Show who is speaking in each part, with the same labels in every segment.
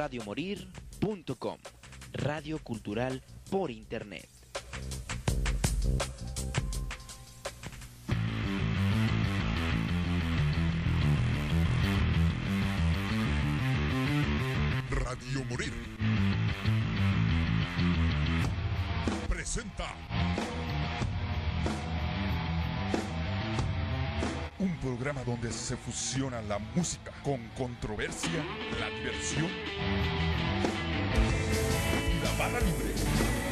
Speaker 1: radiomorir.com, radio cultural por internet.
Speaker 2: Radio Morir. Presenta un programa donde se fusiona la música con controversia, la diversión y la barra libre.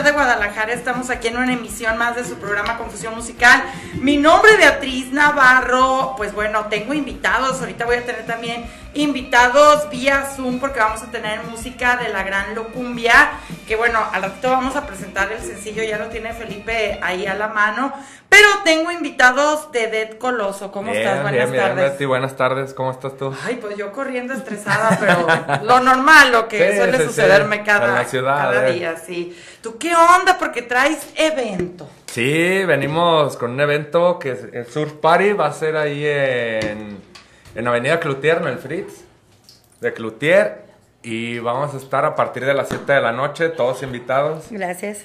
Speaker 3: De Guadalajara. Estamos aquí en una emisión más de su programa Confusión Musical. Mi nombre es Beatriz Navarro. Pues bueno, tengo invitados. Ahorita voy a tener también invitados vía Zoom porque vamos a tener música de la gran locumbia. Que bueno, al ratito vamos a presentar el sencillo. Ya lo tiene Felipe ahí a la mano. Pero tengo invitados de Dead Coloso. ¿Cómo
Speaker 4: Bien,
Speaker 3: estás? Buenas
Speaker 4: bien, bien,
Speaker 3: tardes.
Speaker 4: Betty, buenas tardes, ¿cómo estás tú?
Speaker 3: Ay, pues yo corriendo estresada, pero lo normal, lo que
Speaker 4: Sí,
Speaker 3: suele
Speaker 4: sí, sí.
Speaker 3: sucederme cada,
Speaker 4: En la ciudad,
Speaker 3: cada
Speaker 4: eh.
Speaker 3: día, sí. ¿Tú qué onda? Porque traes evento.
Speaker 4: Sí, venimos con un evento que es el Surf Party, va a ser ahí en, en Avenida Cloutier, en el Fritz, de Cloutier, y vamos a estar a partir de las 7 de la noche, todos invitados.
Speaker 5: Gracias.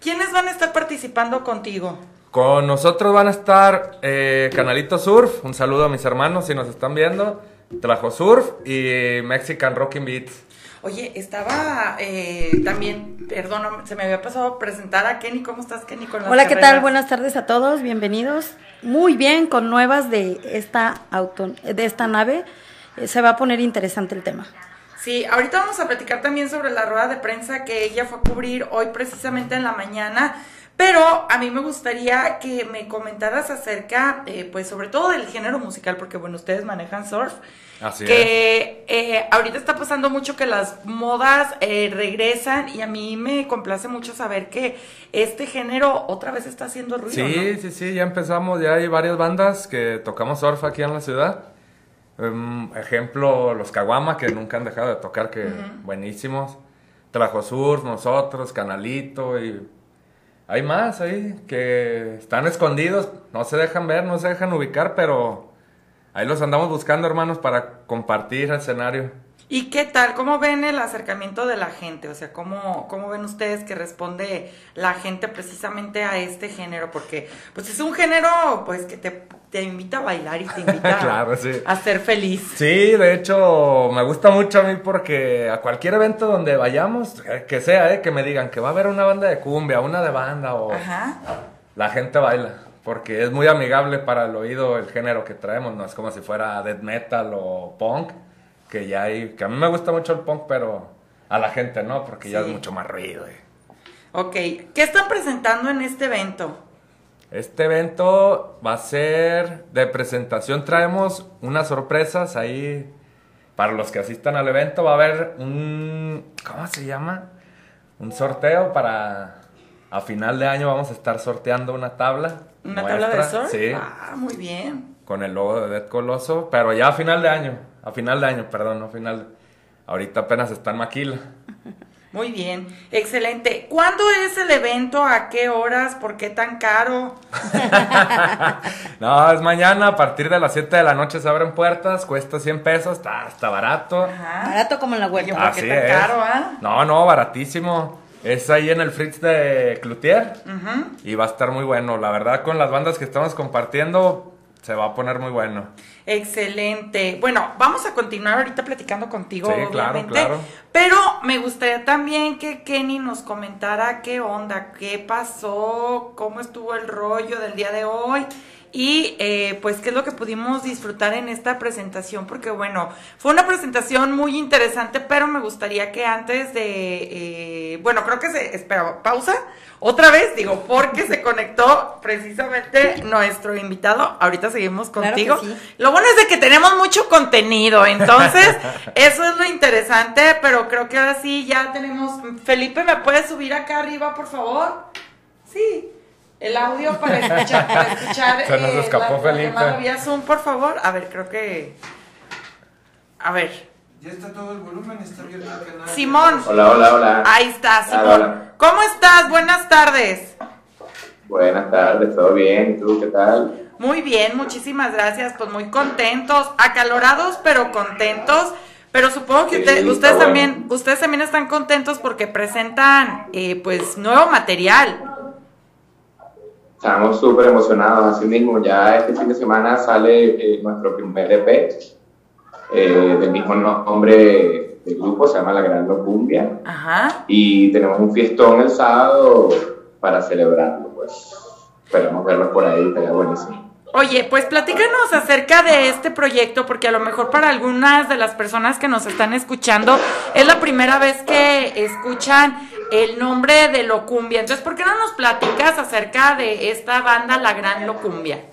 Speaker 3: ¿Quiénes van a estar participando contigo?
Speaker 4: Con nosotros van a estar eh, Canalito Surf, un saludo a mis hermanos si nos están viendo, Trajo Surf y Mexican Rocking Beats.
Speaker 3: Oye, estaba eh, también, perdón, se me había pasado a presentar a Kenny. ¿Cómo estás, Kenny? Con las
Speaker 5: Hola, ¿qué tal?
Speaker 3: carreras?
Speaker 5: Buenas tardes a todos, bienvenidos. Muy bien, con nuevas de esta auto, de esta nave. Eh, Se va a poner interesante el tema.
Speaker 3: Sí, ahorita vamos a platicar también sobre la rueda de prensa que ella fue a cubrir hoy precisamente en la mañana. Pero a mí me gustaría que me comentaras acerca, eh, pues sobre todo del género musical, porque bueno, ustedes manejan surf.
Speaker 4: Así
Speaker 3: que eh, ahorita está pasando mucho que las modas eh, regresan y a mí me complace mucho saber que este género otra vez está haciendo ruido.
Speaker 4: Sí,
Speaker 3: ¿no?
Speaker 4: sí, sí, ya empezamos, ya hay varias bandas que tocamos surf aquí en la ciudad. Em, ejemplo, los Caguama, que nunca han dejado de tocar, que buenísimos. Trajo Surf, nosotros, Canalito y... Hay más ahí que están escondidos, no se dejan ver, no se dejan ubicar, pero ahí los andamos buscando, hermanos, para compartir el escenario.
Speaker 3: ¿Y qué tal? ¿Cómo ven el acercamiento de la gente? O sea, ¿cómo, cómo ven ustedes que responde la gente precisamente a este género? Porque pues es un género pues que te, te invita a bailar y te invita
Speaker 4: Claro, sí.
Speaker 3: a ser feliz.
Speaker 4: Sí, de hecho, me gusta mucho a mí porque a cualquier evento donde vayamos, eh, que sea, eh, que me digan que va a haber una banda de cumbia, una de banda o
Speaker 3: Ajá.
Speaker 4: la gente baila, porque es muy amigable para el oído el género que traemos, no es como si fuera death metal o punk, que ya hay, que a mí me gusta mucho el punk, pero a la gente no, porque ya es mucho más ruido. eh.
Speaker 3: Ok. ¿Qué están presentando en este evento?
Speaker 4: Este evento va a ser de presentación. Traemos unas sorpresas ahí para los que asistan al evento. Va a haber un. ¿Cómo se llama? Un sorteo para. A final de año vamos a estar sorteando una tabla.
Speaker 3: ¿Una tabla de surf?
Speaker 4: Sí.
Speaker 3: Ah, muy bien.
Speaker 4: Con el logo de Dead Coloso. Pero ya a final de año. A final de año, perdón, no a final. Ahorita apenas está en Maquila.
Speaker 3: Muy bien. Excelente. ¿Cuándo es el evento? ¿A qué horas? ¿Por qué tan caro?
Speaker 4: No, es mañana, a partir de las 7 de la noche se abren puertas, cuesta 100 pesos, está, está barato.
Speaker 3: Ajá.
Speaker 5: Barato como en la huerta.
Speaker 3: ¿por qué tan caro, ah?
Speaker 4: No, no, baratísimo. Es ahí en el Fritz de Cloutier
Speaker 3: Ujú.
Speaker 4: y va a estar muy bueno. La verdad, con las bandas que estamos compartiendo, se va a poner muy bueno.
Speaker 3: Excelente. Bueno, vamos a continuar ahorita platicando contigo,
Speaker 4: Sí, claro,
Speaker 3: obviamente.
Speaker 4: claro.
Speaker 3: Pero me gustaría también que Kenny nos comentara qué onda, qué pasó, cómo estuvo el rollo del día de hoy y eh, pues qué es lo que pudimos disfrutar en esta presentación, porque bueno, fue una presentación muy interesante, pero me gustaría que antes de, eh, bueno, creo que se, espera, pausa, otra vez, digo, porque se conectó precisamente nuestro invitado, ahorita seguimos
Speaker 5: Claro
Speaker 3: contigo.
Speaker 5: sí.
Speaker 3: Lo bueno es de que tenemos mucho contenido, entonces eso es lo interesante, pero creo que ahora sí ya tenemos. Felipe, ¿me puedes subir acá arriba, por favor? Sí. El audio para escuchar, para escuchar
Speaker 4: Se nos
Speaker 3: eh,
Speaker 4: escapó
Speaker 3: la-
Speaker 4: Felipe.
Speaker 3: vía Zoom, por favor. A ver, creo que. A ver.
Speaker 6: Ya está todo el volumen, está abierto el canal.
Speaker 3: Simón.
Speaker 7: Hola, hola, hola.
Speaker 3: Ahí está, Simón.
Speaker 7: hola.
Speaker 3: ¿Cómo estás? Buenas tardes.
Speaker 7: Buenas tardes, ¿todo bien? ¿Y tú qué tal?
Speaker 3: Muy bien, muchísimas gracias. Pues muy contentos, acalorados, pero contentos. Pero supongo que
Speaker 7: Sí,
Speaker 3: usted- ustedes
Speaker 7: bueno.
Speaker 3: también, ustedes también están contentos porque presentan, eh, pues, nuevo material.
Speaker 7: Estamos súper emocionados, así mismo. Ya este fin de semana sale eh, nuestro primer EP eh, del mismo nombre del grupo, se llama La Gran Locumbia.
Speaker 3: Ajá.
Speaker 7: Y tenemos un fiestón el sábado para celebrarlo, pues. Esperamos verlos por ahí, estaría buenísimo.
Speaker 3: Oye, pues platícanos acerca de este proyecto, porque a lo mejor para algunas de las personas que nos están escuchando es la primera vez que escuchan el nombre de Locumbia. Entonces, ¿por qué no nos platicas acerca de esta banda, La Gran Locumbia?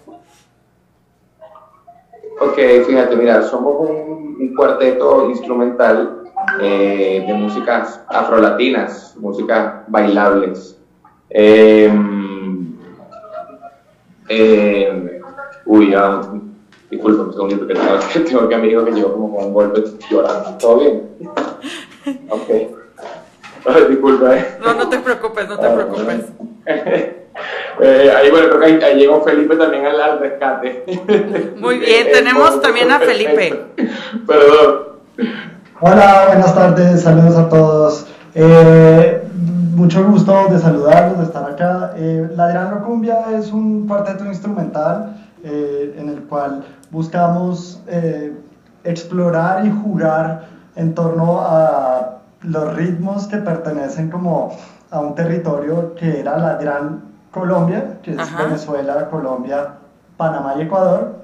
Speaker 7: Ok, fíjate, mira, somos un, cuarteto instrumental eh, de músicas afrolatinas, músicas bailables. Eh, eh, uy, ya, disculpa un segundito que tengo, tengo que amigo que llegó como con un golpe llorando. ¿Todo bien? Ok. Ay, disculpa, eh.
Speaker 3: No, no te preocupes, no te
Speaker 7: Ah,
Speaker 3: preocupes.
Speaker 7: Eh, ahí, bueno, creo que ahí, ahí llegó Felipe también al, al rescate.
Speaker 3: Muy bien, tenemos también a Felipe.
Speaker 7: Perdón.
Speaker 8: Hola, buenas tardes, saludos a todos. Eh, mucho gusto de saludarlos, de estar acá. Eh, La Gran Locumbia es un cuarteto instrumental eh, en el cual buscamos eh, explorar y jugar en torno a los ritmos que pertenecen como a un territorio que era la Gran Colombia, que es
Speaker 3: Ajá.
Speaker 8: Venezuela, Colombia, Panamá y Ecuador.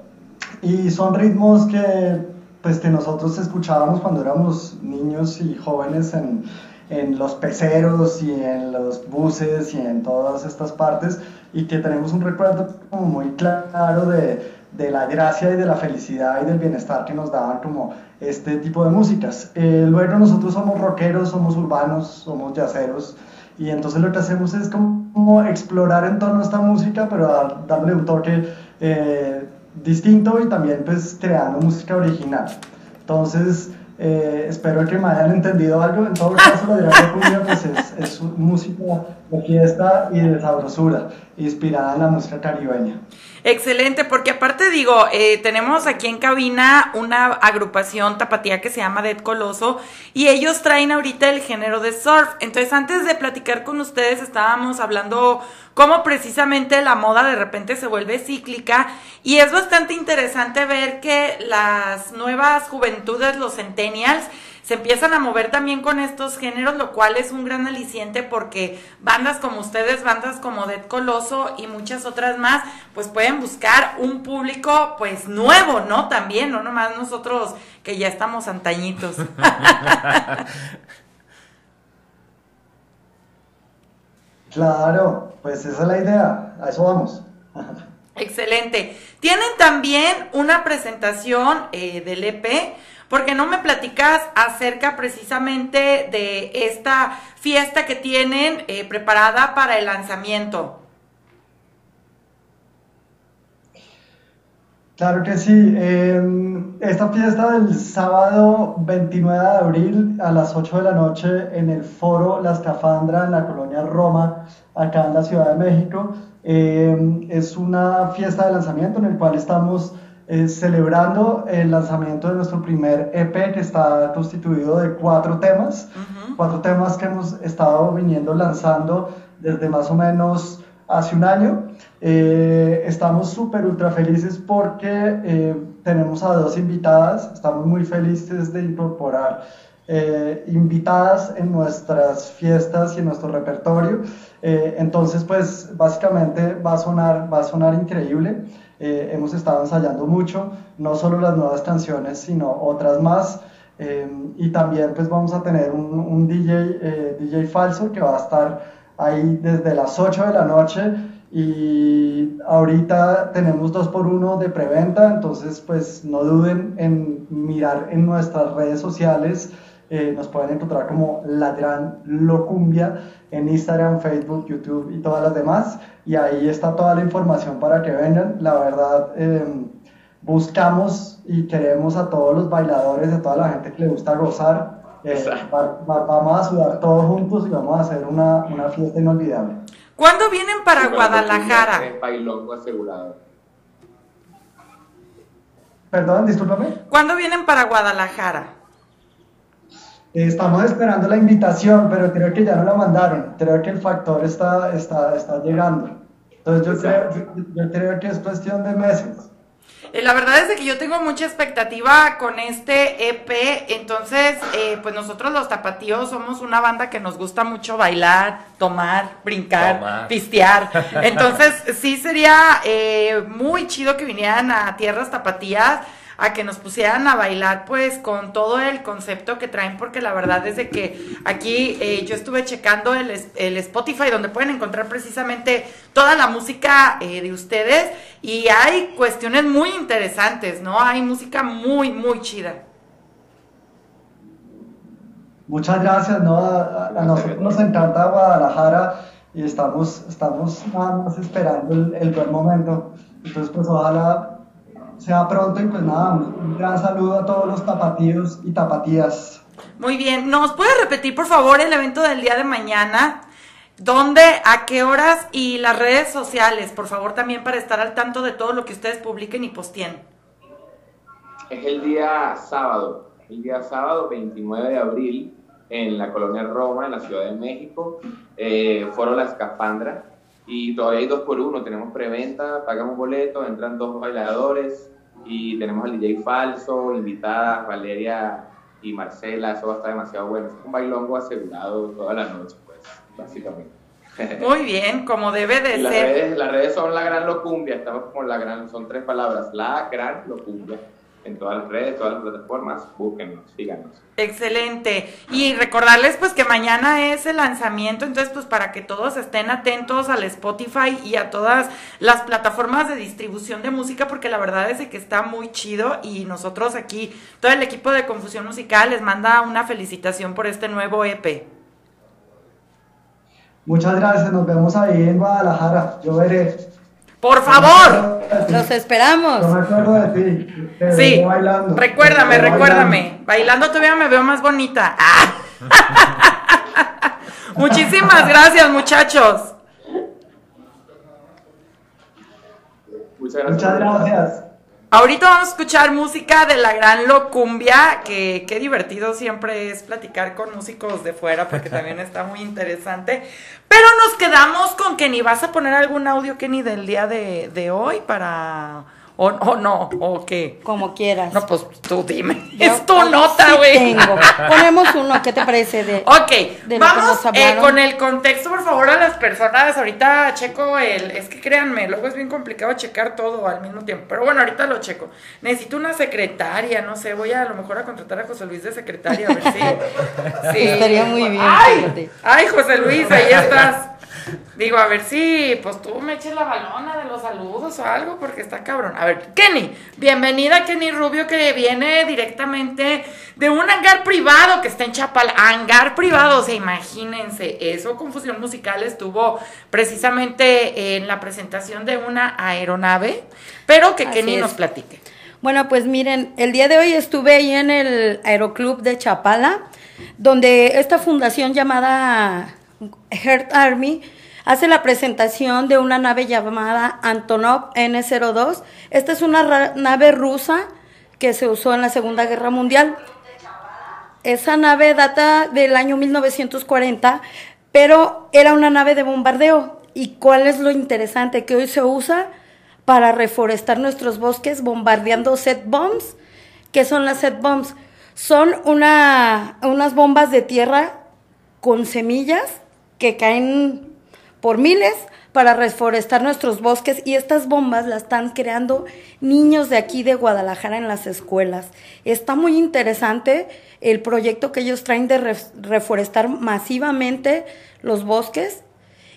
Speaker 8: Y son ritmos que, pues, que nosotros escuchábamos cuando éramos niños y jóvenes en, en los peceros y en los buses y en todas estas partes y que tenemos un recuerdo como muy claro de, de la gracia y de la felicidad y del bienestar que nos daban como este tipo de músicas. Eh, luego nosotros somos rockeros, somos urbanos, somos yaceros y entonces lo que hacemos es como, explorar en torno a esta música pero dar- darle un toque eh, distinto y también pues creando música original. Entonces, eh, espero que me hayan entendido algo. En todo caso, la Gran Cumbia pues, es, es música de fiesta y de sabrosura, inspirada en la música caribeña.
Speaker 3: Excelente, porque aparte digo, eh, tenemos aquí en cabina una agrupación tapatía que se llama Dead Coloso y ellos traen ahorita el género de surf. Entonces, antes de platicar con ustedes, estábamos hablando cómo precisamente la moda de repente se vuelve cíclica y es bastante interesante ver que las nuevas juventudes, los centennials, se empiezan a mover también con estos géneros, lo cual es un gran aliciente porque bandas como ustedes, bandas como Dead Coloso y muchas otras más, pues pueden buscar un público pues nuevo, ¿no? También, no nomás nosotros que ya estamos antañitos.
Speaker 8: Claro, pues esa es la idea, a eso vamos.
Speaker 3: Excelente. Tienen también una presentación eh, del EP, porque no me platicas acerca precisamente de esta fiesta que tienen eh, preparada para el lanzamiento.
Speaker 8: Claro que sí. eh, esta fiesta del sábado 29 de abril a las 8 de la noche en el Foro La Escafandra en la colonia Roma, acá en la Ciudad de México, eh, es una fiesta de lanzamiento en el cual estamos eh, celebrando el lanzamiento de nuestro primer EP que está constituido de cuatro temas, cuatro temas que hemos estado viniendo lanzando desde más o menos hace un año. Eh, estamos súper ultra felices porque eh, tenemos a dos invitadas, estamos muy felices de incorporar eh, invitadas en nuestras fiestas y en nuestro repertorio. Eh, entonces, pues básicamente va a sonar, va a sonar increíble. Eh, hemos estado ensayando mucho, no solo las nuevas canciones, sino otras más. Eh, y también pues vamos a tener un, un DJ, eh, DJ falso que va a estar ahí desde las 8 de la noche y ahorita tenemos dos por uno de preventa, entonces pues no duden en mirar en nuestras redes sociales, eh, nos pueden encontrar como La Gran Locumbia en Instagram, Facebook, YouTube y todas las demás y ahí está toda la información para que vengan, la verdad eh, buscamos y queremos a todos los bailadores, a toda la gente que le gusta gozar, eh, va- va- vamos a sudar todos juntos y vamos a hacer una, una fiesta inolvidable.
Speaker 3: ¿Cuándo vienen para Guadalajara?
Speaker 7: Es bailongo asegurado.
Speaker 8: Perdón, discúlpame.
Speaker 3: ¿Cuándo vienen para Guadalajara?
Speaker 8: Eh, Estamos esperando la invitación, pero creo que ya no la mandaron. Creo que el factor está, está, está llegando. Entonces yo creo, yo, creo que es cuestión de meses.
Speaker 3: Eh, la verdad es que yo tengo mucha expectativa con este EP, entonces eh, pues nosotros los tapatíos somos una banda que nos gusta mucho bailar, tomar, brincar,
Speaker 4: Tomar.
Speaker 3: pistear, entonces sí sería eh, muy chido que vinieran a Tierras Tapatías a que nos pusieran a bailar pues con todo el concepto que traen, porque la verdad es de que aquí eh, yo estuve checando el, el Spotify donde pueden encontrar precisamente toda la música eh, de ustedes y hay cuestiones muy interesantes, ¿no? Hay música muy, muy chida.
Speaker 8: Muchas gracias, ¿no? A, a- a nosotros nos encanta Guadalajara y estamos, estamos nada más esperando el, el buen momento. Entonces, pues ojalá sea pronto y pues nada, un, un gran saludo a todos los tapatíos y tapatías.
Speaker 3: Muy bien, ¿nos puede repetir por favor el evento del día de mañana? ¿Dónde, a qué horas y las redes sociales, por favor, también para estar al tanto de todo lo que ustedes publiquen y posteen?
Speaker 7: Es el día sábado, el día sábado 29 de abril en la colonia Roma, en la Ciudad de México, eh, Foro La Escafandra. Y todavía hay dos por uno, tenemos preventa, pagamos boleto, entran dos bailadores y tenemos al DJ Falso, invitadas Valeria y Marcela, eso va a estar demasiado bueno. Es un bailongo asegurado toda la noche, pues, básicamente.
Speaker 3: Muy bien, como debe de
Speaker 7: las
Speaker 3: ser.
Speaker 7: redes, las redes son la gran locumbia, estamos como la gran, son tres palabras, la gran locumbia. En todas las redes, todas las plataformas, búsquenos, síganos.
Speaker 3: Excelente. Y recordarles pues que mañana es el lanzamiento, entonces pues para que todos estén atentos al Spotify y a todas las plataformas de distribución de música, porque la verdad es que está muy chido y nosotros aquí, todo el equipo de Confusión Musical les manda una felicitación por este nuevo EP.
Speaker 8: Muchas gracias, nos vemos ahí en Guadalajara. Yo veré.
Speaker 3: Por favor.
Speaker 5: Los esperamos.
Speaker 8: Yo me acuerdo de ti. Te
Speaker 3: Sí,
Speaker 8: bailando.
Speaker 3: recuérdame, recuérdame. Bailando todavía me veo más bonita. Ah. Muchísimas gracias, muchachos.
Speaker 7: Muchas gracias.
Speaker 8: Muchas gracias.
Speaker 3: Ahorita vamos a escuchar música de la gran locumbia, que qué divertido siempre es platicar con músicos de fuera, porque también está muy interesante. Pero nos quedamos con Kenny. ¿Vas a poner algún audio, Kenny, del día de, de hoy para... O, o no, o qué?
Speaker 5: Como quieras.
Speaker 3: No, pues tú dime.
Speaker 5: Yo-
Speaker 3: es tu
Speaker 5: sí
Speaker 3: nota, güey.
Speaker 5: tengo. Ponemos uno, ¿qué te parece? De,
Speaker 3: Ok,
Speaker 5: de lo que
Speaker 3: vamos
Speaker 5: nos
Speaker 3: eh, con el contexto, por favor, a las personas. Ahorita checo el. Es que créanme, luego es bien complicado checar todo al mismo tiempo. Pero bueno, ahorita lo checo. Necesito una secretaria, no sé. Voy a, a lo mejor a contratar a José Luis de secretaria, a ver si. sí.
Speaker 5: Estaría muy bien,
Speaker 3: Ay,
Speaker 5: fíjate.
Speaker 3: ay, José Luis, ahí estás. Digo, a ver si, pues tú me eches la balona de los saludos o algo, porque está cabrón. A ver, Kenny, bienvenida Kenny Rubio, que viene directamente de un hangar privado que está en Chapal. Hangar privado, o sea, imagínense, eso, Confusión Musical estuvo precisamente en la presentación de una aeronave, pero que
Speaker 5: Así
Speaker 3: Kenny
Speaker 5: es.
Speaker 3: nos platique.
Speaker 5: Bueno, pues miren, el día de hoy estuve ahí en el Aeroclub de Chapala, donde esta fundación llamada Heart Army hace la presentación de una nave llamada Antonov N-02. Esta es una nave rusa que se usó en la Segunda Guerra Mundial. Esa nave data del año 1940, pero era una nave de bombardeo. ¿Y cuál es lo interesante? Que hoy se usa para reforestar nuestros bosques bombardeando set bombs. ¿Qué son las set bombs? Son una, unas bombas de tierra con semillas que caen por miles para reforestar nuestros bosques y estas bombas las están creando niños de aquí de Guadalajara en las escuelas. Está muy interesante el proyecto que ellos traen de ref- reforestar masivamente los bosques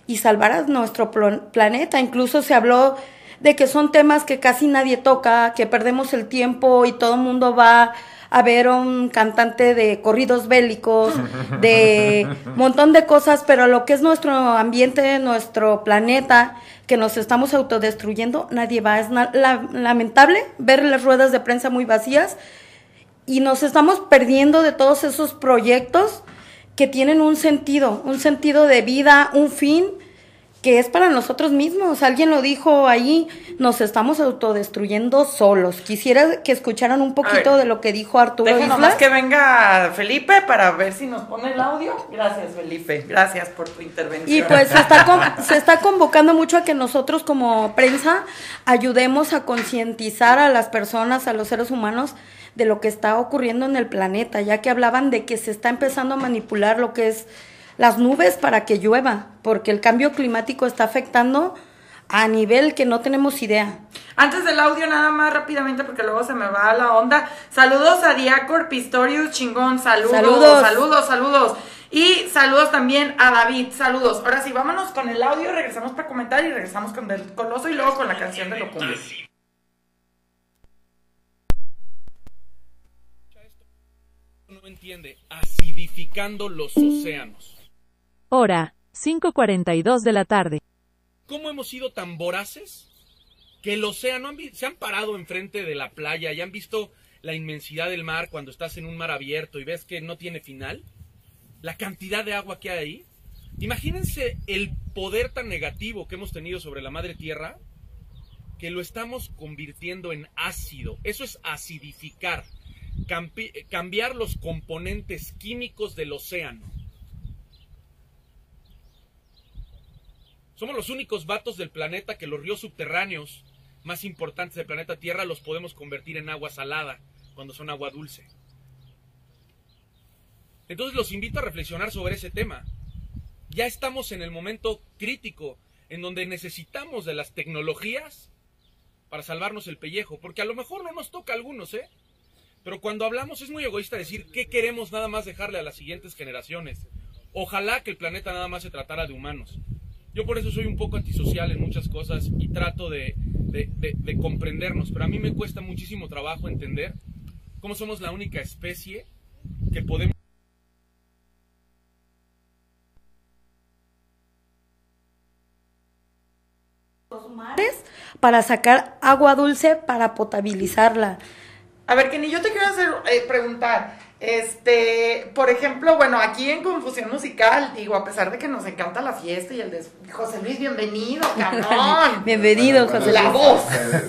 Speaker 5: y salvar a nuestro planeta. Incluso se habló de que son temas que casi nadie toca, que perdemos el tiempo y todo el mundo va a ver un cantante de corridos bélicos, de montón de cosas, pero lo que es nuestro ambiente, nuestro planeta, que nos estamos autodestruyendo, nadie va. Es la- lamentable ver las ruedas de prensa muy vacías y nos estamos perdiendo de todos esos proyectos que tienen un sentido, un sentido de vida, un fin que es para nosotros mismos. Alguien lo dijo ahí, nos estamos autodestruyendo solos. Quisiera que escucharan un poquito
Speaker 3: ver,
Speaker 5: de lo que dijo Arturo Islas.
Speaker 3: nomás que venga Felipe para ver si nos pone el audio. Gracias, Felipe. Gracias por tu intervención.
Speaker 5: Y pues se está, con- se está convocando mucho a que nosotros como prensa ayudemos a concientizar a las personas, a los seres humanos, de lo que está ocurriendo en el planeta, ya que hablaban de que se está empezando a manipular lo que es las nubes para que llueva, porque el cambio climático está afectando a nivel que no tenemos idea.
Speaker 3: Antes del audio, nada más rápidamente, porque luego se me va la onda. Saludos a Diacor Pistorius, chingón. Saludos,
Speaker 5: Saludos.
Speaker 3: saludos, saludos. Y saludos también a David, saludos. Ahora sí, vámonos con el audio, regresamos para comentar y regresamos con el coloso y luego con la canción de Locumbia.
Speaker 9: no entiende, acidificando los océanos.
Speaker 10: Hora, 5.42 de la tarde.
Speaker 9: ¿Cómo hemos sido tan voraces que el océano han se han parado enfrente de la playa y han visto la inmensidad del mar cuando estás en un mar abierto y ves que no tiene final? La cantidad de agua que hay ahí. Imagínense el poder tan negativo que hemos tenido sobre la madre tierra que lo estamos convirtiendo en ácido. Eso es acidificar, cambiar los componentes químicos del océano. Somos los únicos vatos del planeta que los ríos subterráneos más importantes del planeta Tierra los podemos convertir en agua salada cuando son agua dulce. Entonces los invito a reflexionar sobre ese tema. Ya estamos en el momento crítico en donde necesitamos de las tecnologías para salvarnos el pellejo, porque a lo mejor no nos toca a algunos, ¿eh? Pero cuando hablamos es muy egoísta decir qué queremos nada más dejarle a las siguientes generaciones. Ojalá que el planeta nada más se tratara de humanos. Yo por eso soy un poco antisocial en muchas cosas y trato de, de- de- de comprendernos, pero a mí me cuesta muchísimo trabajo entender cómo somos la única especie que podemos...
Speaker 5: Los mares para sacar agua dulce para potabilizarla.
Speaker 3: A ver, Kenny, yo te quiero hacer eh, preguntar. Este, por ejemplo, bueno, aquí en Confusión Musical, digo, a pesar de que nos encanta la fiesta y el de José Luis, bienvenido, cabrón.
Speaker 5: Bienvenido, José
Speaker 3: La
Speaker 5: Luis.
Speaker 3: voz,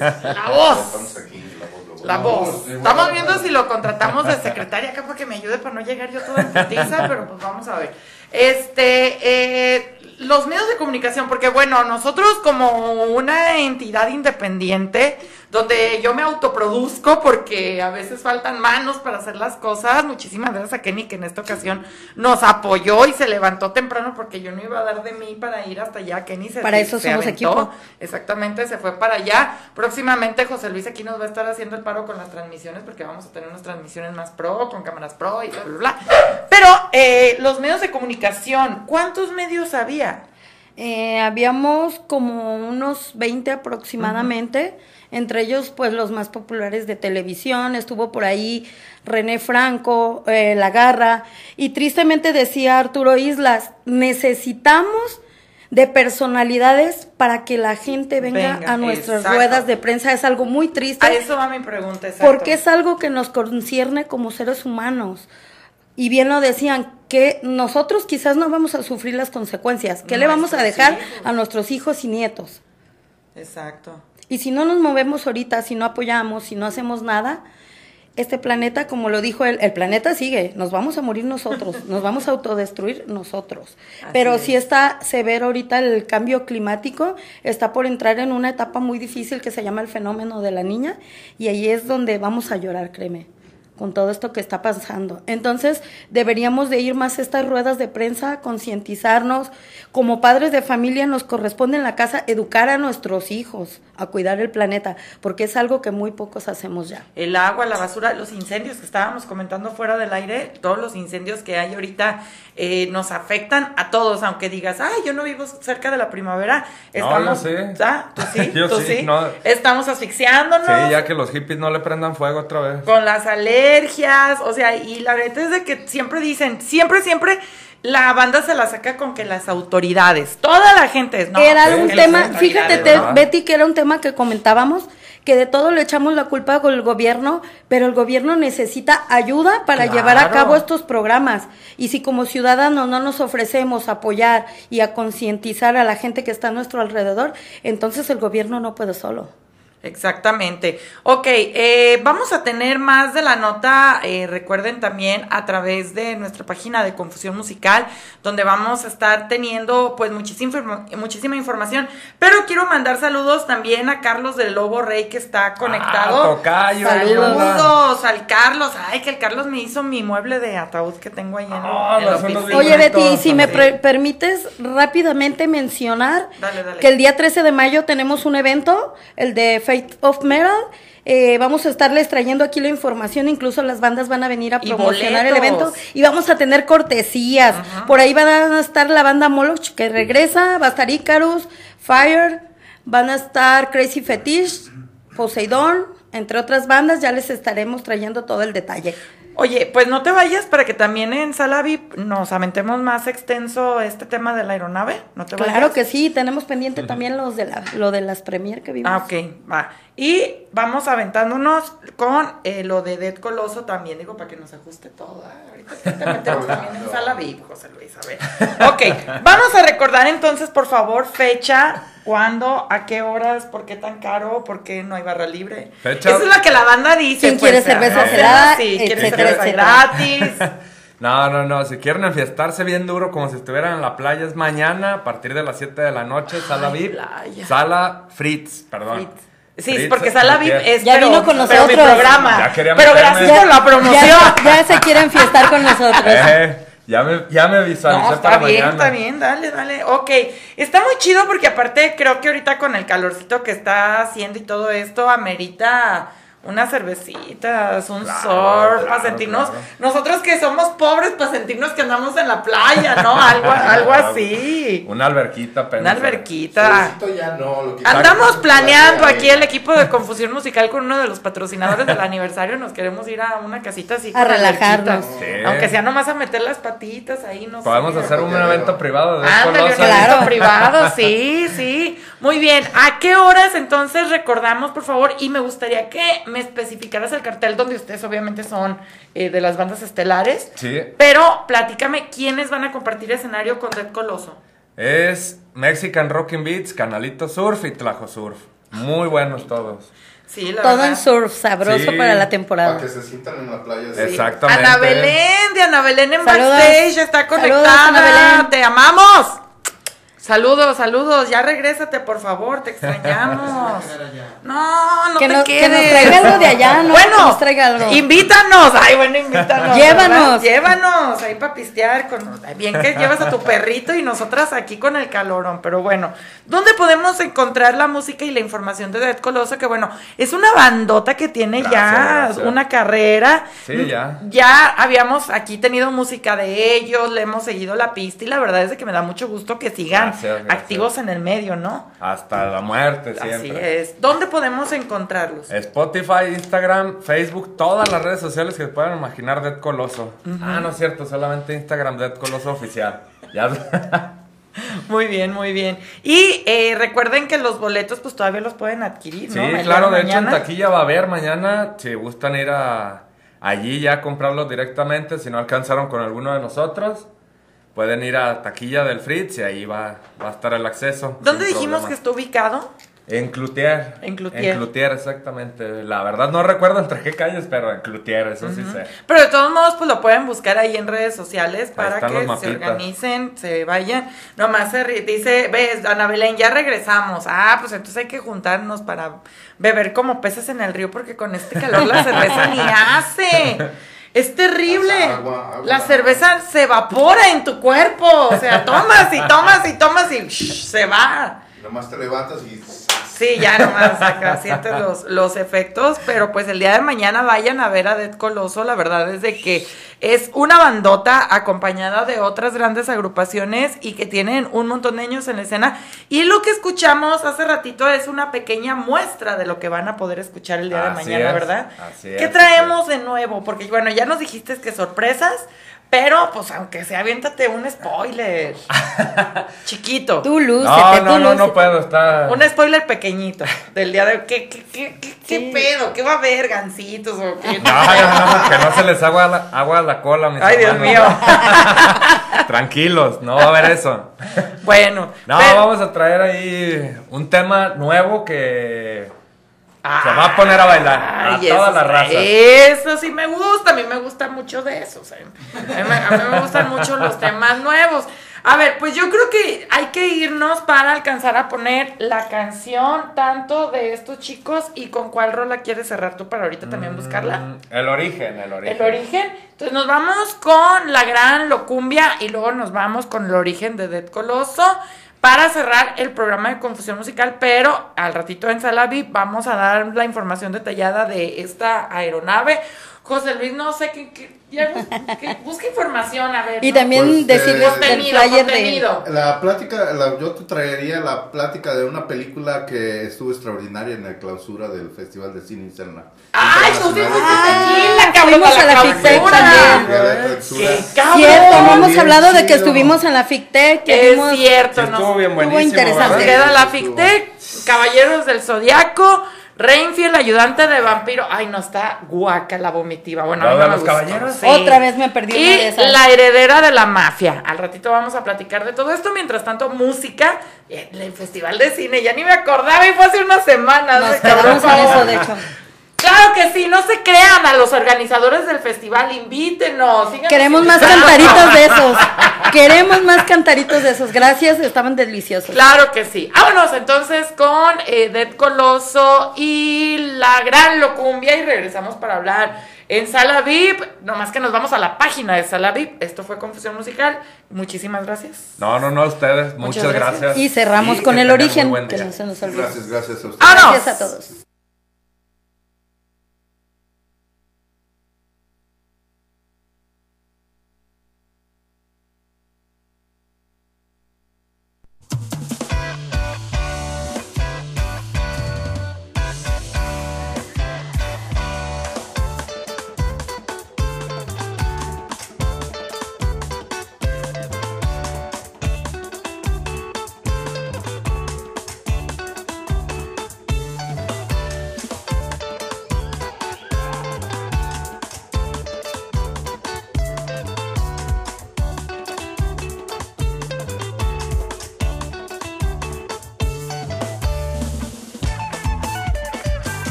Speaker 3: la voz.
Speaker 6: Estamos aquí, la voz,
Speaker 3: La voz. Estamos viendo si lo contratamos de secretaria acá para que me ayude para no llegar yo toda en putiza, pero pues vamos a ver. Este, eh, los medios de comunicación, porque bueno, nosotros como una entidad independiente, donde yo me autoproduzco porque a veces faltan manos para hacer las cosas, muchísimas gracias a Kenny que en esta ocasión nos apoyó y se levantó temprano porque yo no iba a dar de mí para ir hasta allá, Kenny se
Speaker 5: Para eso
Speaker 3: se
Speaker 5: somos
Speaker 3: aventó.
Speaker 5: equipo.
Speaker 3: Exactamente, se fue para allá. Próximamente José Luis aquí nos va a estar haciendo el paro con las transmisiones porque vamos a tener unas transmisiones más pro, con cámaras pro y bla, bla, bla. Pero eh, los medios de comunicación, ¿cuántos medios había?
Speaker 5: Eh, habíamos como unos 20 aproximadamente, entre ellos pues los más populares de televisión, estuvo por ahí René Franco, eh, La Garra, y tristemente decía Arturo Islas, necesitamos de personalidades para que la gente venga,
Speaker 3: Venga,
Speaker 5: a nuestras
Speaker 3: exacto.
Speaker 5: ruedas de prensa, es algo muy triste.
Speaker 3: A eso va mi pregunta, exacto.
Speaker 5: Porque es algo que nos concierne como seres humanos. Y bien lo decían, que nosotros quizás no vamos a sufrir las consecuencias. ¿Qué le vamos a dejar
Speaker 3: hijos.
Speaker 5: a nuestros hijos y nietos?
Speaker 3: Exacto.
Speaker 5: Y si no nos movemos ahorita, si no apoyamos, si no hacemos nada, este planeta, como lo dijo él, el planeta sigue, nos vamos a morir nosotros, nos vamos a autodestruir nosotros.
Speaker 3: Así
Speaker 5: Pero
Speaker 3: es.
Speaker 5: sí está severo ahorita el cambio climático, está por entrar en una etapa muy difícil que se llama el fenómeno de la niña, y ahí es donde vamos a llorar, créeme con todo esto que está pasando. Entonces, deberíamos de ir más a estas ruedas de prensa, concientizarnos. Como padres de familia nos corresponde en la casa educar a nuestros hijos a cuidar el planeta, porque es algo que muy pocos hacemos ya.
Speaker 3: El agua, la basura, los incendios que estábamos comentando fuera del aire, todos los incendios que hay ahorita eh, nos afectan a todos, aunque digas, ay, yo no vivo cerca de la primavera,
Speaker 4: No,
Speaker 3: estamos,
Speaker 4: yo sí.
Speaker 3: ¿Ah? ¿Tú sí?
Speaker 4: Yo
Speaker 3: ¿Tú
Speaker 4: sí,
Speaker 3: sí?
Speaker 4: no.
Speaker 3: Estamos asfixiándonos.
Speaker 4: Sí, ya que los hippies no le prendan fuego otra vez.
Speaker 3: con las alergias, o sea, y la neta es de que siempre dicen, siempre, siempre la banda se la saca con que las autoridades, toda la gente es, no,
Speaker 5: era un tema, fíjate. Betty, que era un tema que comentábamos, que de todo le echamos la culpa al gobierno, pero el gobierno necesita ayuda para
Speaker 3: Claro.
Speaker 5: llevar a cabo estos programas. Y si como ciudadanos no nos ofrecemos a apoyar y a concientizar a la gente que está a nuestro alrededor, entonces el gobierno no puede solo.
Speaker 3: Exactamente. Ok, eh, vamos a tener más de la nota, eh, recuerden también a través de nuestra página de Confusión Musical, donde vamos a estar teniendo pues muchísima, muchísima información. Pero quiero mandar saludos también a Carlos del Lobo Rey que está conectado.
Speaker 4: Ah, tocayo,
Speaker 3: saludos al Carlos. Ay, que el Carlos me hizo mi mueble de ataúd que tengo ahí en,
Speaker 4: Ah,
Speaker 3: en oficina.
Speaker 5: Oye, Betty, si me permites rápidamente mencionar
Speaker 3: Dale, dale.
Speaker 5: que el día 13 de mayo tenemos un evento, el de Fate of Metal. Eh, vamos a estarles trayendo aquí la información, incluso las bandas van a venir a promocionar el evento y vamos a tener cortesías. Por ahí van a estar la banda Moloch que regresa, va a estar Icarus, Fire, van a estar Crazy Fetish, Poseidón, entre otras bandas, ya les estaremos trayendo todo el detalle.
Speaker 3: Oye, pues no te vayas para que también en Sala VIP nos aventemos más extenso este tema de la aeronave. No te vayas.
Speaker 5: Claro que sí, tenemos pendiente también los de la, lo de las premier que vimos.
Speaker 3: Ah, ok, va. Y vamos aventándonos con eh, lo de Dead Coloso también, digo, para que nos ajuste todo. ¿eh? Ahorita te metemos también en Sala VIP, José Luis, a ver. Ok, vamos a recordar entonces, por favor, fecha, cuándo, a qué horas, por qué tan caro, por qué no hay barra libre.
Speaker 4: Fecha.
Speaker 3: Eso es lo que la banda dice.
Speaker 5: ¿Quién
Speaker 3: pues,
Speaker 5: quiere cerveza
Speaker 3: no sé,
Speaker 5: helada?
Speaker 3: Sí, quiere
Speaker 5: Etcétera,
Speaker 3: cerveza gratis.
Speaker 4: No, no, no. Si quieren enfiestarse bien duro, como si estuvieran en la playa, es mañana a partir de las 7 de la noche. Sala
Speaker 3: Ay,
Speaker 4: VIP.
Speaker 3: playa.
Speaker 4: Sala Fritz, perdón.
Speaker 3: Fritz. Sí,
Speaker 4: Fritz,
Speaker 3: porque Sala VIP es
Speaker 5: Ya
Speaker 3: pero-
Speaker 5: vino con
Speaker 3: pero mi
Speaker 5: nosotros.
Speaker 3: programa.
Speaker 4: Ya quería
Speaker 3: pero gracias por la promoción.
Speaker 5: Ya, ya se quieren fiestar con nosotros.
Speaker 4: Eh, ya me, ya me visualicé
Speaker 3: No, está
Speaker 4: para
Speaker 3: bien,
Speaker 4: mañana.
Speaker 3: está bien, dale, dale. Ok, está muy chido porque aparte creo que ahorita con el calorcito que está haciendo y todo esto, amerita unas cervecitas, un
Speaker 4: Claro,
Speaker 3: surf, para sentirnos,
Speaker 4: claro.
Speaker 3: nosotros que somos pobres, para sentirnos que andamos en la playa, ¿no? Algo, algo así.
Speaker 4: Una alberquita,
Speaker 3: Una
Speaker 4: apenas.
Speaker 3: alberquita.
Speaker 6: Ya no, lo que
Speaker 3: Andamos planeando aquí el equipo de Confusión Musical con uno de los patrocinadores del aniversario. Nos queremos ir a una casita así.
Speaker 5: A relajarnos.
Speaker 4: Sí.
Speaker 3: Aunque sea nomás a meter las patitas ahí, no
Speaker 4: Podemos
Speaker 3: sé.
Speaker 4: hacer un evento privado de
Speaker 3: Ándale, un evento
Speaker 5: Claro.
Speaker 3: privado, sí, sí. Muy bien. ¿A qué horas entonces recordamos, por favor? Y me gustaría que me especificaras el cartel donde ustedes obviamente son eh, de las bandas estelares.
Speaker 4: Sí.
Speaker 3: Pero platícame quiénes van a compartir escenario con Red Coloso.
Speaker 4: Es Mexican Rocking Beats, Canalito Surf y Tlajo Surf. Muy buenos todos.
Speaker 3: Sí, la
Speaker 5: Todo
Speaker 3: verdad.
Speaker 5: en surf, sabroso
Speaker 4: Sí.
Speaker 5: para la
Speaker 6: Para
Speaker 5: temporada.
Speaker 6: que se sientan en la playa.
Speaker 4: Sí. Exactamente.
Speaker 3: Ana Belén, de Ana Belén en
Speaker 5: Saludos.
Speaker 3: backstage, está
Speaker 5: Saludos,
Speaker 3: conectada.
Speaker 5: Ana Belén.
Speaker 3: Te amamos. Saludos, saludos. Ya regrésate, por favor, te extrañamos. No, no
Speaker 5: Que
Speaker 3: te
Speaker 5: nos- que
Speaker 3: quedes.
Speaker 5: nos traiga algo de allá, ¿no?
Speaker 3: Bueno,
Speaker 5: Que nos traiga algo.
Speaker 3: invítanos. Ay, bueno, invítanos.
Speaker 5: Llévanos.
Speaker 3: ¿verdad? Llévanos ahí para pistear. Con... Bien que llevas a tu perrito y nosotras aquí con el calorón. Pero bueno, ¿dónde podemos encontrar la música y la información de Dead Coloso? Que bueno, es una bandota que tiene
Speaker 4: Gracias,
Speaker 3: ya
Speaker 4: gracias.
Speaker 3: una carrera.
Speaker 4: Sí, ya.
Speaker 3: Ya habíamos aquí tenido música de ellos, le hemos seguido la pista y la verdad es que me da mucho gusto que sigan
Speaker 4: Gracias, gracias.
Speaker 3: activos en el medio, ¿no?
Speaker 4: Hasta la muerte
Speaker 3: Así
Speaker 4: siempre.
Speaker 3: es. ¿Dónde podemos encontrarlos?
Speaker 4: Spotify, Instagram, Facebook, todas las redes sociales que puedan imaginar Dead Coloso. Ah, no es cierto, solamente Instagram Dead Coloso oficial. Ya.
Speaker 3: Muy bien, muy bien. Y eh, recuerden que los boletos pues todavía los pueden adquirir,
Speaker 4: Sí,
Speaker 3: ¿no? Mañana,
Speaker 4: claro, de hecho en taquilla va a haber mañana. Si gustan ir a allí ya a comprarlos directamente, si no alcanzaron con alguno de nosotros, pueden ir a taquilla del Fritz y ahí va, va a estar el acceso.
Speaker 3: ¿Dónde dijimos
Speaker 4: problema.
Speaker 3: que está ubicado?
Speaker 4: En Cloutier.
Speaker 3: En Cloutier.
Speaker 4: En Cloutier, exactamente. La verdad no recuerdo entre qué calles, pero en Cloutier, eso sí sé.
Speaker 3: Pero de todos modos, pues lo pueden buscar ahí en redes sociales para que se organicen, se vayan. Nomás se dice, ves, Ana Belén, ya regresamos. Ah, pues entonces hay que juntarnos para beber como peces en el río porque con este calor la cerveza ni hace. Es terrible.
Speaker 6: Pasa agua, agua.
Speaker 3: La cerveza se evapora en tu cuerpo. O sea, tomas y tomas y tomas y shh, se va.
Speaker 6: Nomás te levantas y.
Speaker 3: Sí, ya nomás acá sientes los, los efectos, pero pues el día de mañana vayan a ver a Dead Coloso, la verdad es de que es una bandota acompañada de otras grandes agrupaciones y que tienen un montón de años en la escena y lo que escuchamos hace ratito es una pequeña muestra de lo que van a poder escuchar el día de mañana,
Speaker 4: es,
Speaker 3: ¿verdad?
Speaker 4: así
Speaker 3: ¿Qué
Speaker 4: es,
Speaker 3: traemos de nuevo? Porque bueno, ya nos dijiste que sorpresas, pero pues aunque sea, aviéntate un spoiler. Chiquito.
Speaker 5: Tú lúcete,
Speaker 4: No,
Speaker 5: tú
Speaker 4: no, no, no puedo estar.
Speaker 3: Un spoiler pequeñito del día de hoy. ¿Qué, qué, qué, qué, qué
Speaker 5: Sí.
Speaker 3: pedo? ¿Qué va a haber? ¿Gancitos o qué?
Speaker 4: No, no, no, que no se les agua la, agua a la cola, mis
Speaker 3: Ay, Dios mío.
Speaker 4: Tranquilos, no va a haber eso.
Speaker 3: Bueno.
Speaker 4: No,
Speaker 3: pero-
Speaker 4: vamos a traer ahí un tema nuevo que Se va a poner a bailar a toda
Speaker 3: eso,
Speaker 4: la raza.
Speaker 3: Eso sí me gusta, a mí me gusta mucho de eso. o sea, a, mí, me- a mí me gustan mucho los temas nuevos. A ver, pues yo creo que hay que irnos para alcanzar a poner la canción tanto de estos chicos y con cuál rola quieres cerrar tú para ahorita también buscarla.
Speaker 4: Mm, El origen, el origen.
Speaker 3: El origen. Entonces nos vamos con la gran locumbia y luego nos vamos con el origen de Dead Coloso para cerrar el programa de confusión musical, pero al ratito en Sala VIP vamos a dar la información detallada de esta aeronave. José Luis, no sé qué, qué- busca información, a ver.
Speaker 5: Y
Speaker 3: ¿no?
Speaker 5: también
Speaker 6: Pues,
Speaker 5: decirles
Speaker 6: eh,
Speaker 5: del
Speaker 3: Contenido,
Speaker 5: flyer de...
Speaker 3: contenido.
Speaker 6: La plática, la- yo te traería la plática de una película que estuvo extraordinaria en la clausura del Festival de Cine Interna.
Speaker 3: Ay, tú sí
Speaker 6: Internacional.
Speaker 3: fuiste tequila, cabrón,
Speaker 5: fuimos a la
Speaker 3: clausura.
Speaker 5: FICTEC también.
Speaker 6: La.
Speaker 5: Cierto, no hemos hablado de que estuvimos en la FICTEC, que
Speaker 3: Es
Speaker 5: vimos...
Speaker 3: cierto,
Speaker 4: Sí,
Speaker 3: no.
Speaker 4: estuvo bien buenísimo.
Speaker 5: interesante.
Speaker 3: Nos
Speaker 4: ¿verdad?
Speaker 3: queda la FICTEC, Caballeros del Zodiaco, Reinfield, ayudante de vampiro. Ay, no está guaca la vomitiva. Bueno, a
Speaker 4: ¿Lo
Speaker 3: mí
Speaker 4: de
Speaker 3: no me
Speaker 4: los
Speaker 3: gustó.
Speaker 4: caballeros?
Speaker 3: Sí.
Speaker 5: Otra vez me perdí
Speaker 3: Y
Speaker 5: de esas.
Speaker 3: la heredera de la mafia. Al ratito vamos a platicar de todo esto. Mientras tanto, música. eh, El festival de cine, ya ni me acordaba y fue hace unas semanas.
Speaker 5: Nos
Speaker 3: cabrón,
Speaker 5: eso, de hecho.
Speaker 3: Claro que sí, no se crean a los organizadores del festival, invítenos.
Speaker 5: Queremos más cantaritos de esos. Queremos más cantaritos de esos. Gracias, estaban deliciosos.
Speaker 3: Claro que sí. Vámonos entonces con eh, Dead Coloso y la gran locumbia y regresamos para hablar en Sala VIP. Nomás que nos vamos a la página de Sala VIP. Esto fue Confusión Musical. Muchísimas gracias.
Speaker 4: No, no, no, ustedes. Muchas,
Speaker 3: Muchas gracias.
Speaker 4: gracias.
Speaker 5: Y cerramos
Speaker 4: Y
Speaker 5: con el origen, que no se nos olvide.
Speaker 6: Gracias, gracias a ustedes.
Speaker 3: ¡Vámonos!
Speaker 5: Gracias a todos.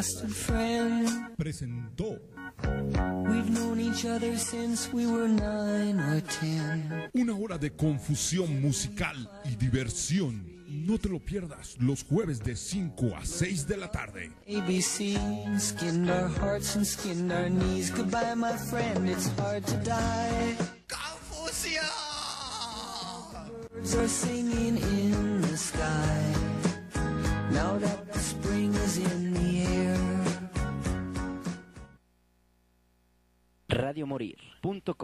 Speaker 11: Trusted friend.
Speaker 2: Presentó
Speaker 11: We've known each other since we were nine or ten.
Speaker 2: una hora de confusión musical y diversión. No te lo pierdas los jueves de 5 a 6 de la tarde.
Speaker 11: ABC skinned our hearts and skinned our knees. Goodbye, my friend, it's hard to die. Birds are singing in the sky. Now that spring is in the air.
Speaker 1: Radiomorir.com